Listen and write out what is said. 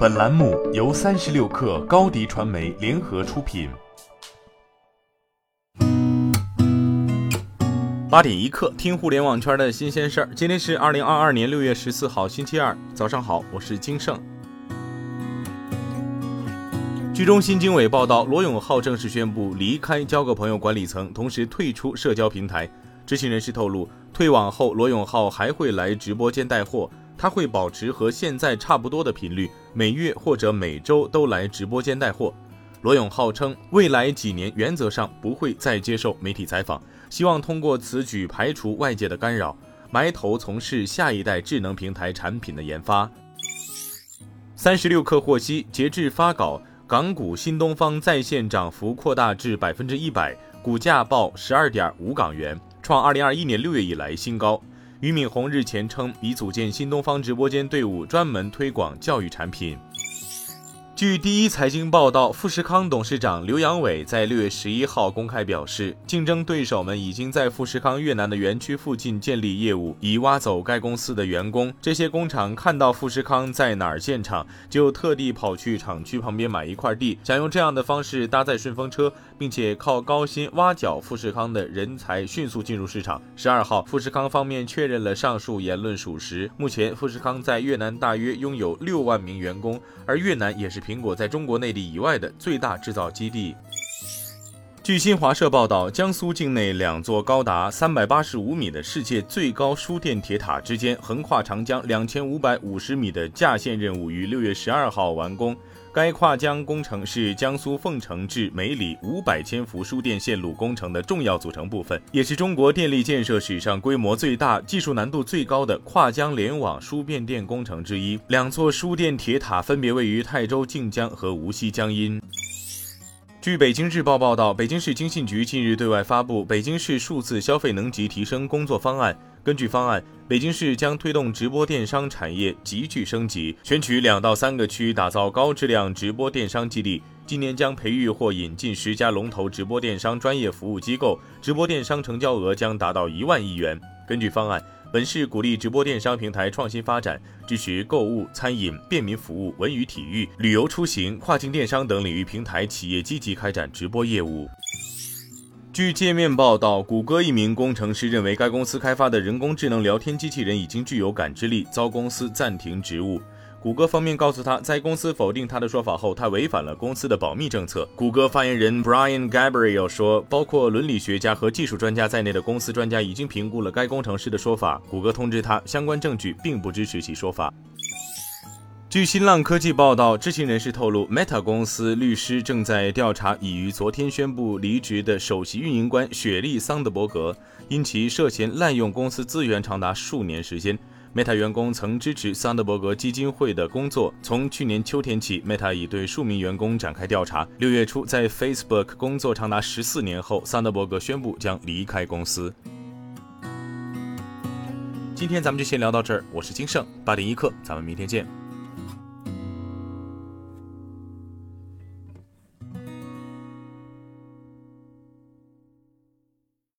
本栏目由三十六氪高低传媒联合出品。八点一刻，听互联网圈的新鲜事儿。今天是二零二二年六月十四号，星期二，早上好，我是金盛。据中新经纬报道，罗永浩正式宣布离开交个朋友管理层，同时退出社交平台。知情人士透露，退网后，罗永浩还会来直播间带货。他会保持和现在差不多的频率，每月或者每周都来直播间带货。罗永浩称，未来几年原则上不会再接受媒体采访，希望通过此举排除外界的干扰，埋头从事下一代智能平台产品的研发。三十六氪获悉，截至发稿，港股新东方在线涨幅扩大至百分之一百，股价报十二点五港元，创二零二一年六月以来新高。俞敏洪日前称，已组建新东方直播间队伍，专门推广教育产品。据第一财经报道，富士康董事长刘扬伟在六月十一号公开表示，竞争对手们已经在富士康越南的园区附近建立业务，以挖走该公司的员工。这些工厂看到富士康在哪儿建厂，就特地跑去厂区旁边买一块地，想用这样的方式搭载顺风车，并且靠高薪挖角富士康的人才，迅速进入市场。十二号，富士康方面确认了上述言论属实。目前，富士康在越南大约拥有六万名员工，而越南也是。苹果在中国内地以外的最大制造基地。据新华社报道，江苏境内两座高达三百八十五米的世界最高输电铁塔之间横跨长江两千五百五十米的架线任务于六月十二号完工。该跨江工程是江苏凤城至梅里五百千伏输电线路工程的重要组成部分，也是中国电力建设史上规模最大、技术难度最高的跨江联网输变电工程之一。两座输电铁塔分别位于泰州靖江和无锡江阴。据北京日报报道，北京市经信局近日对外发布《北京市数字消费能级提升工作方案》。根据方案，北京市将推动直播电商产业急剧升级，选取两到三个区打造高质量直播电商基地。今年将培育或引进十家龙头直播电商专业服务机构，直播电商成交额将达到一万亿元。根据方案。本市鼓励直播电商平台创新发展，支持购物、餐饮、便民服务、文娱体育、旅游出行、跨境电商等领域平台企业积极开展直播业务。据界面报道，谷歌一名工程师认为该公司开发的人工智能聊天机器人已经具有感知力，遭公司暂停职务。谷歌方面告诉他，在公司否定他的说法后，他违反了公司的保密政策。谷歌发言人 Brian Gabriel 说，包括伦理学家和技术专家在内的公司专家已经评估了该工程师的说法。谷歌通知他，相关证据并不支持其说法。据新浪科技报道，知情人士透露，Meta 公司律师正在调查已于昨天宣布离职的首席运营官雪莉·桑德伯格，因其涉嫌滥用公司资源长达数年时间。Meta 员工曾支持桑德伯格基金会的工作。从去年秋天起，Meta 已对数名员工展开调查。六月初，在 Facebook 工作长达十四年后，桑德伯格宣布将离开公司。今天咱们就先聊到这儿，我是金盛八点一刻，咱们明天见。